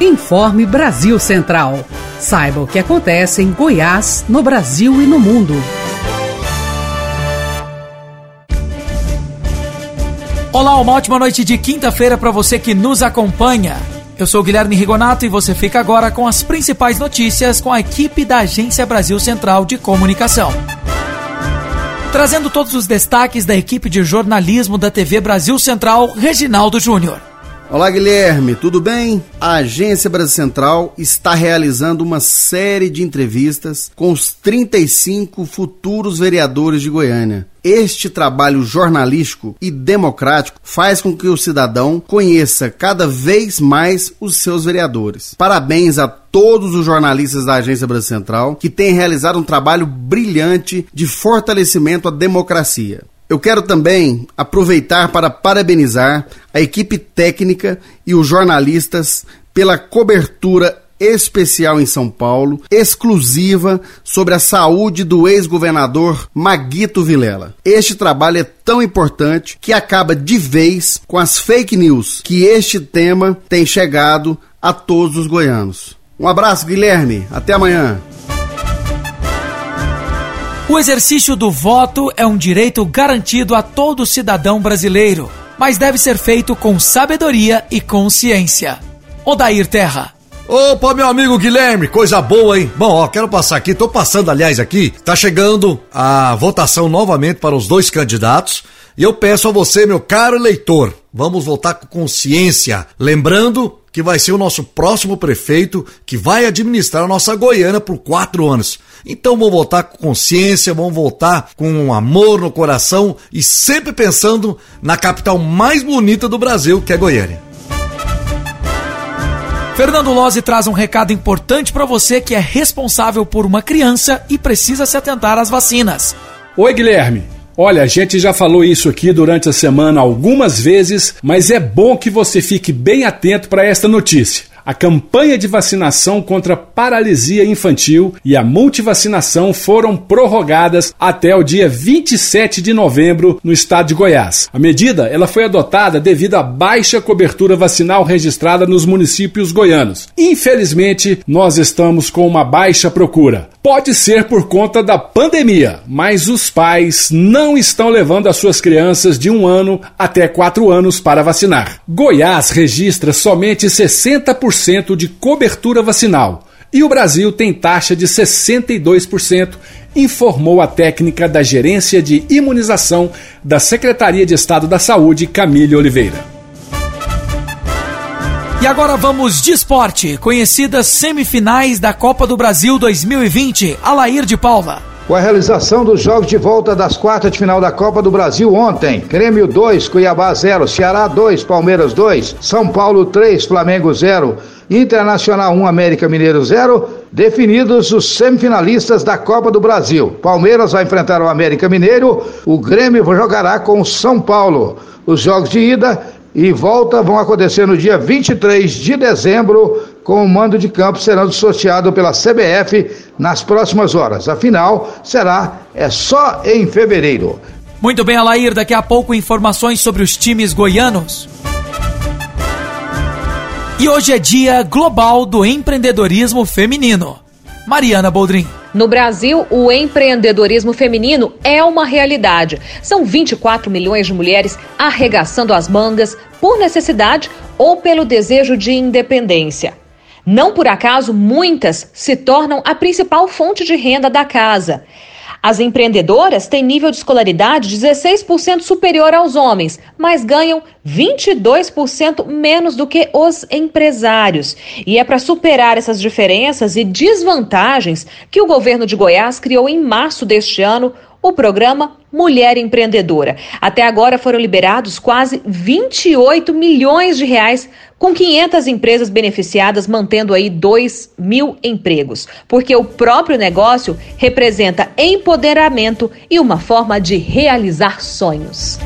Informe Brasil Central. Saiba o que acontece em Goiás, no Brasil e no mundo. Olá, uma ótima noite de quinta-feira para você que nos acompanha. Eu sou Guilherme Rigonato e você fica agora com as principais notícias com a equipe da Agência Brasil Central de Comunicação. Trazendo todos os destaques da equipe de jornalismo da TV Brasil Central, Reginaldo Júnior. Olá, Guilherme, tudo bem? A Agência Brasil Central está realizando uma série de entrevistas com os 35 futuros vereadores de Goiânia. Este trabalho jornalístico e democrático faz com que o cidadão conheça cada vez mais os seus vereadores. Parabéns a todos os jornalistas da Agência Brasil Central que têm realizado um trabalho brilhante de fortalecimento à democracia. Eu quero também aproveitar para parabenizar a equipe técnica e os jornalistas pela cobertura especial em São Paulo, exclusiva sobre a saúde do ex-governador Maguito Vilela. Este trabalho é tão importante que acaba de vez com as fake news que este tema tem chegado a todos os goianos. Um abraço, Guilherme. Até amanhã. O exercício do voto é um direito garantido a todo cidadão brasileiro, mas deve ser feito com sabedoria e consciência. Odair Terra. Opa, meu amigo Guilherme, coisa boa, hein? Bom, ó, quero passar aqui, tô passando, aliás, aqui, tá chegando a votação novamente para os dois candidatos. E eu peço a você, meu caro eleitor, vamos votar com consciência. Lembrando que vai ser o nosso próximo prefeito que vai administrar a nossa Goiânia por quatro anos. Então vamos votar com consciência, vamos votar com um amor no coração e sempre pensando na capital mais bonita do Brasil, que é Goiânia. Fernando Lozzi traz um recado importante para você que é responsável por uma criança e precisa se atentar às vacinas. Oi, Guilherme. Olha, a gente já falou isso aqui durante a semana algumas vezes, mas é bom que você fique bem atento para esta notícia. A campanha de vacinação contra paralisia infantil e a multivacinação foram prorrogadas até o dia 27 de novembro no estado de Goiás. A medida ela foi adotada devido à baixa cobertura vacinal registrada nos municípios goianos. Infelizmente, nós estamos com uma baixa procura. Pode ser por conta da pandemia, mas os pais não estão levando as suas crianças de um ano até quatro anos para vacinar. Goiás registra somente 60% de cobertura vacinal e o Brasil tem taxa de 62%, informou a técnica da Gerência de Imunização da Secretaria de Estado da Saúde, Camille Oliveira. E agora vamos de esporte. Conhecidas semifinais da Copa do Brasil 2020. Alair de Paula. Com a realização dos jogos de volta das quartas de final da Copa do Brasil ontem, Grêmio 2, Cuiabá 0, Ceará 2, Palmeiras 2, São Paulo 3, Flamengo 0, Internacional 1, América Mineiro 0, definidos os semifinalistas da Copa do Brasil. Palmeiras vai enfrentar o América Mineiro, o Grêmio jogará com o São Paulo. Os jogos de ida e volta vão acontecer no dia 23 de dezembro, com o mando de campo serão sorteado pela CBF nas próximas horas. A final será é só em fevereiro. Muito bem, Alair, daqui a pouco informações sobre os times goianos. E hoje é dia global do empreendedorismo feminino. Mariana Boldrin. No Brasil, o empreendedorismo feminino é uma realidade. São 24 milhões de mulheres arregaçando as mangas por necessidade ou pelo desejo de independência. Não por acaso, muitas se tornam a principal fonte de renda da casa. As empreendedoras têm nível de escolaridade 16% superior aos homens, mas ganham 22% menos do que os empresários. E é para superar essas diferenças e desvantagens que o governo de Goiás criou em março deste ano o programa Mulher Empreendedora. Até agora foram liberados quase 28 milhões de reais, com 500 empresas beneficiadas, mantendo aí 2 mil empregos. Porque o próprio negócio representa empoderamento e uma forma de realizar sonhos.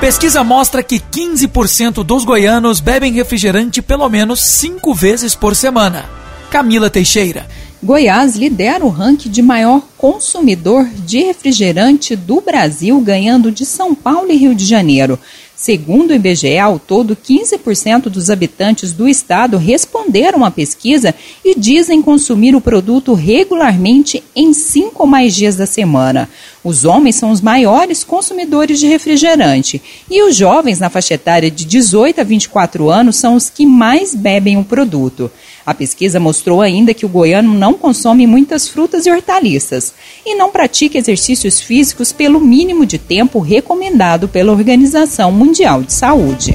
Pesquisa mostra que 15% dos goianos bebem refrigerante pelo menos cinco vezes por semana. Camila Teixeira. Goiás lidera o ranking de maior consumidor de refrigerante do Brasil, ganhando de São Paulo e Rio de Janeiro. Segundo o IBGE, ao todo, 15% dos habitantes do estado responderam à pesquisa e dizem consumir o produto regularmente em cinco ou mais dias da semana. Os homens são os maiores consumidores de refrigerante e os jovens na faixa etária de 18 a 24 anos são os que mais bebem o produto. A pesquisa mostrou ainda que o goiano não consome muitas frutas e hortaliças e não pratica exercícios físicos pelo mínimo de tempo recomendado pela Organização Mundial de Saúde.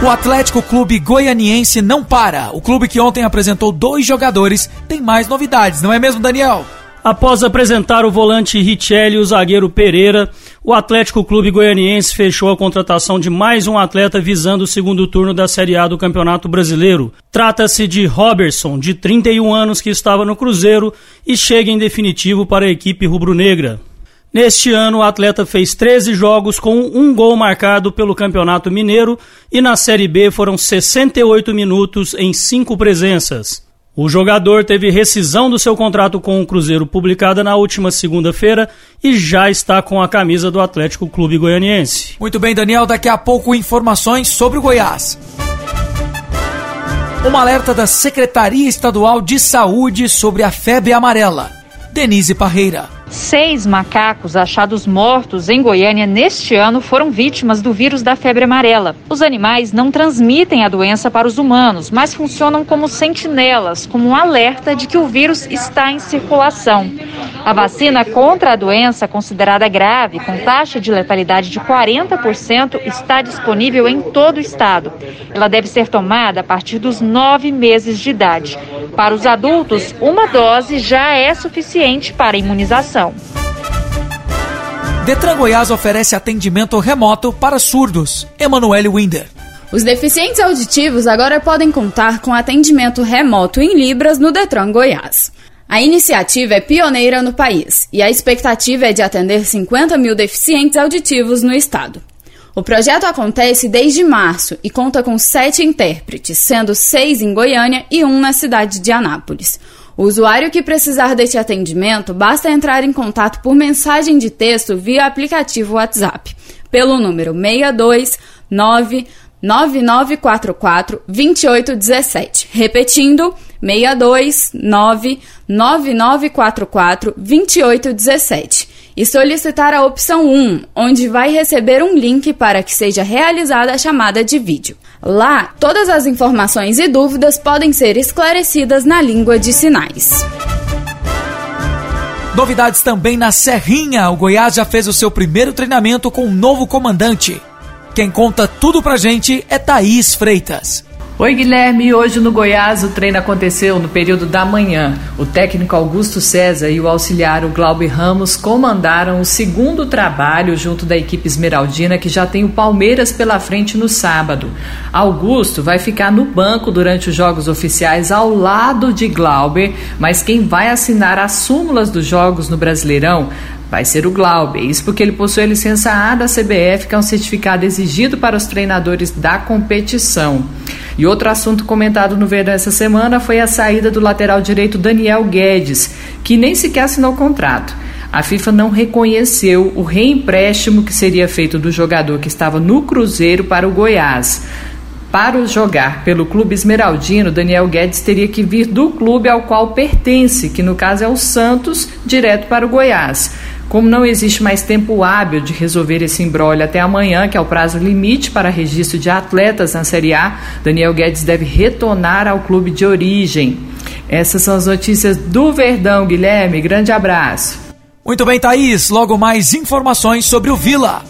O Atlético Clube Goianiense não para. O clube que ontem apresentou dois jogadores tem mais novidades, não é mesmo, Daniel? Após apresentar o volante Richelli e o zagueiro Pereira, o Atlético Clube Goianiense fechou a contratação de mais um atleta visando o segundo turno da Série A do Campeonato Brasileiro. Trata-se de Robertson, de 31 anos, que estava no Cruzeiro e chega em definitivo para a equipe rubro-negra. Neste ano, o atleta fez 13 jogos com um gol marcado pelo Campeonato Mineiro e na Série B foram 68 minutos em cinco presenças. O jogador teve rescisão do seu contrato com o Cruzeiro publicada na última segunda-feira e já está com a camisa do Atlético Clube Goianiense. Muito bem, Daniel, daqui a pouco informações sobre o Goiás. Uma alerta da Secretaria Estadual de Saúde sobre a febre amarela. Denise Parreira. Seis macacos achados mortos em Goiânia neste ano foram vítimas do vírus da febre amarela. Os animais não transmitem a doença para os humanos, mas funcionam como sentinelas, como um alerta de que o vírus está em circulação. A vacina contra a doença, considerada grave, com taxa de letalidade de 40%, está disponível em todo o estado. Ela deve ser tomada a partir dos nove meses de idade. Para os adultos, uma dose já é suficiente para a imunização. Detran Goiás oferece atendimento remoto para surdos. Emanuele Winder. Os deficientes auditivos agora podem contar com atendimento remoto em Libras no Detran Goiás. A iniciativa é pioneira no país e a expectativa é de atender 50 mil deficientes auditivos no estado. O projeto acontece desde março e conta com sete intérpretes, sendo seis em Goiânia e um na cidade de Anápolis. O usuário que precisar deste atendimento basta entrar em contato por mensagem de texto via aplicativo WhatsApp, pelo número 629 9944 2817. Repetindo, 629 9944 2817 e solicitar a opção 1, onde vai receber um link para que seja realizada a chamada de vídeo. Lá, todas as informações e dúvidas podem ser esclarecidas na língua de sinais. Novidades também na Serrinha. O Goiás já fez o seu primeiro treinamento com um novo comandante. Quem conta tudo pra gente é Thaís Freitas. Oi, Guilherme. Hoje no Goiás o treino aconteceu no período da manhã. O técnico Augusto César e o auxiliar o Glauber Ramos comandaram o segundo trabalho junto da equipe esmeraldina que já tem o Palmeiras pela frente no sábado. Augusto vai ficar no banco durante os jogos oficiais ao lado de Glauber, mas quem vai assinar as súmulas dos jogos no Brasileirão vai ser o Glauber. Isso porque ele possui a licença A da CBF, que é um certificado exigido para os treinadores da competição. E outro assunto comentado no Verdão essa semana foi a saída do lateral direito Daniel Guedes, que nem sequer assinou contrato. A FIFA não reconheceu o reempréstimo que seria feito do jogador que estava no Cruzeiro para o Goiás. Para jogar pelo clube esmeraldino, Daniel Guedes teria que vir do clube ao qual pertence, que no caso é o Santos, direto para o Goiás. Como não existe mais tempo hábil de resolver esse embrólio até amanhã, que é o prazo limite para registro de atletas na Série A, Daniel Guedes deve retornar ao clube de origem. Essas são as notícias do Verdão, Guilherme. Grande abraço. Muito bem, Thaís. Logo mais informações sobre o Vila.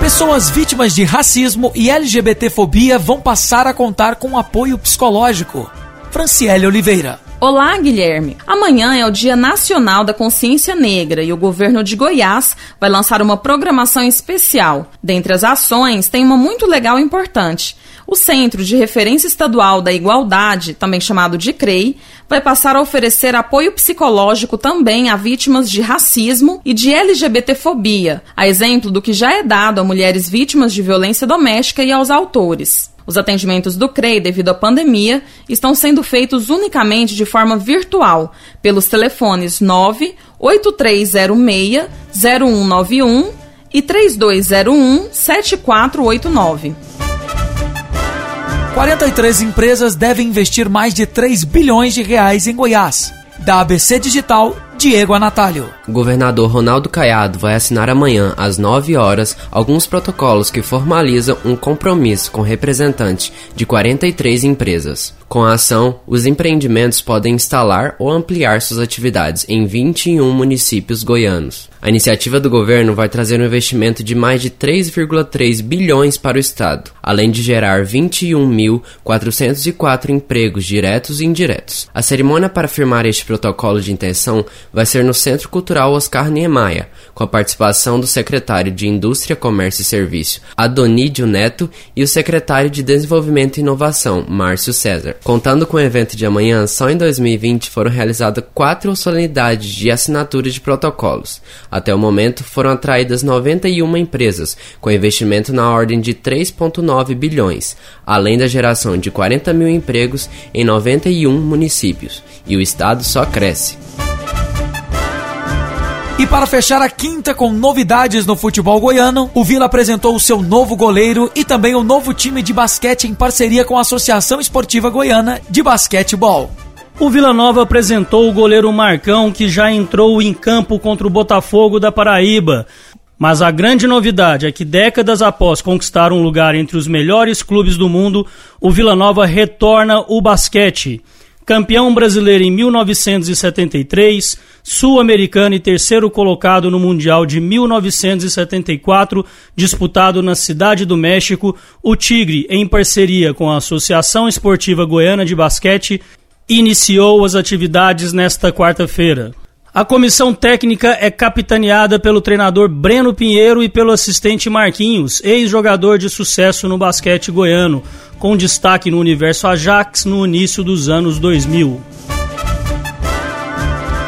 Pessoas vítimas de racismo e LGBTfobia vão passar a contar com apoio psicológico. Franciele Oliveira. Olá, Guilherme. Amanhã é o Dia Nacional da Consciência Negra e o governo de Goiás vai lançar uma programação especial. Dentre as ações, tem uma muito legal e importante. O Centro de Referência Estadual da Igualdade, também chamado de CREI, vai passar a oferecer apoio psicológico também a vítimas de racismo e de LGBTfobia, a exemplo do que já é dado a mulheres vítimas de violência doméstica e aos autores. Os atendimentos do CREI, devido à pandemia, estão sendo feitos unicamente de forma virtual, pelos telefones 98306-0191 e 3201 7489. 43 empresas devem investir mais de 3 bilhões de reais em Goiás. Da ABC Digital, Diego Anatalho. O governador Ronaldo Caiado vai assinar amanhã, às 9 horas, alguns protocolos que formalizam um compromisso com representantes de 43 empresas. Com a ação, os empreendimentos podem instalar ou ampliar suas atividades em 21 municípios goianos. A iniciativa do governo vai trazer um investimento de mais de 3,3 bilhões para o estado, além de gerar 21.404 empregos diretos e indiretos. A cerimônia para firmar este protocolo de intenção vai ser no Centro Cultural Oscar Niemeyer, com a participação do secretário de Indústria, Comércio e Serviço, Adonídio Neto, e o secretário de Desenvolvimento e Inovação, Márcio César. Contando com o evento de amanhã, só em 2020 foram realizadas quatro solenidades de assinatura de protocolos. Até o momento, foram atraídas 91 empresas, com investimento na ordem de 3,9 bilhões, além da geração de 40 mil empregos em 91 municípios. E o estado só cresce. E para fechar a quinta com novidades no futebol goiano, o Vila apresentou o seu novo goleiro e também o novo time de basquete em parceria com a Associação Esportiva Goiana de Basquetebol. O Vila Nova apresentou o goleiro Marcão, que já entrou em campo contra o Botafogo da Paraíba. Mas a grande novidade é que décadas após conquistar um lugar entre os melhores clubes do mundo, o Vila Nova retorna o basquete campeão brasileiro em 1973, sul-americano e terceiro colocado no Mundial de 1974, disputado na Cidade do México, o Tigre, em parceria com a Associação Esportiva Goiana de Basquete, iniciou as atividades nesta quarta-feira. A comissão técnica é capitaneada pelo treinador Breno Pinheiro e pelo assistente Marquinhos, ex-jogador de sucesso no basquete goiano, com destaque no universo Ajax no início dos anos 2000.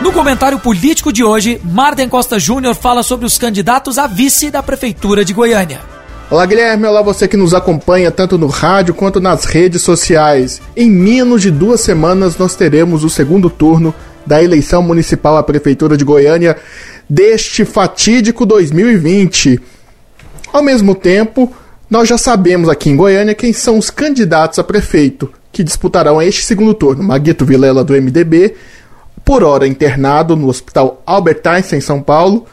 No comentário político de hoje, Marden Costa Júnior fala sobre os candidatos a vice da Prefeitura de Goiânia. Olá Guilherme, olá você que nos acompanha tanto no rádio quanto nas redes sociais. Em menos de duas semanas nós teremos o segundo turno da eleição municipal à Prefeitura de Goiânia deste fatídico 2020. Ao mesmo tempo, nós já sabemos aqui em Goiânia quem são os candidatos a prefeito que disputarão este segundo turno. Maguito Vilela, do MDB, por hora internado no Hospital Albert Einstein, em São Paulo,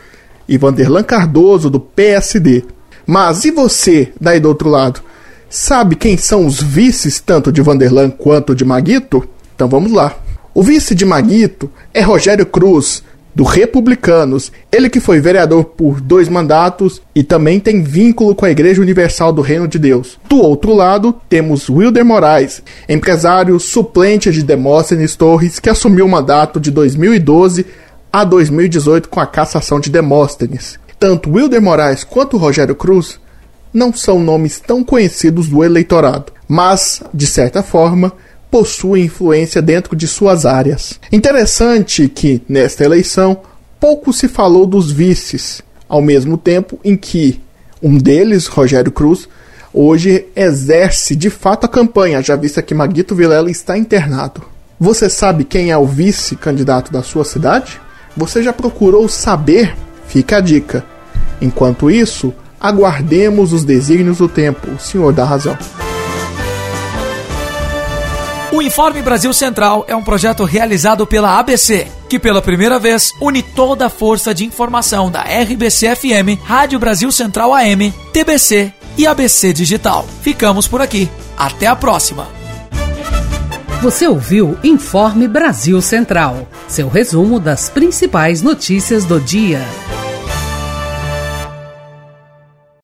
e Vanderlan Cardoso, do PSD. Mas e você, daí do outro lado? Sabe quem são os vices tanto de Vanderlan quanto de Maguito? Então vamos lá. O vice de Maguito é Rogério Cruz, do Republicanos, ele que foi vereador por dois mandatos e também tem vínculo com a Igreja Universal do Reino de Deus. Do outro lado, temos Wilder Moraes, empresário suplente de Demóstenes Torres, que assumiu o mandato de 2012 a 2018 com a cassação de Demóstenes. Tanto Wilder Moraes quanto Rogério Cruz não são nomes tão conhecidos do eleitorado, mas, de certa forma, possui influência dentro de suas áreas. Interessante que, nesta eleição, pouco se falou dos vices, ao mesmo tempo em que um deles, Rogério Cruz, hoje exerce de fato a campanha, já vista que Maguito Vilela está internado. Você sabe quem é o vice-candidato da sua cidade? Você já procurou saber? Fica a dica. Enquanto isso, aguardemos os desígnios do tempo. O senhor dá razão. O Informe Brasil Central é um projeto realizado pela ABC, que pela primeira vez une toda a força de informação da RBC-FM, Rádio Brasil Central AM, TBC e ABC Digital. Ficamos por aqui. Até a próxima. Você ouviu Informe Brasil Central, seu resumo das principais notícias do dia.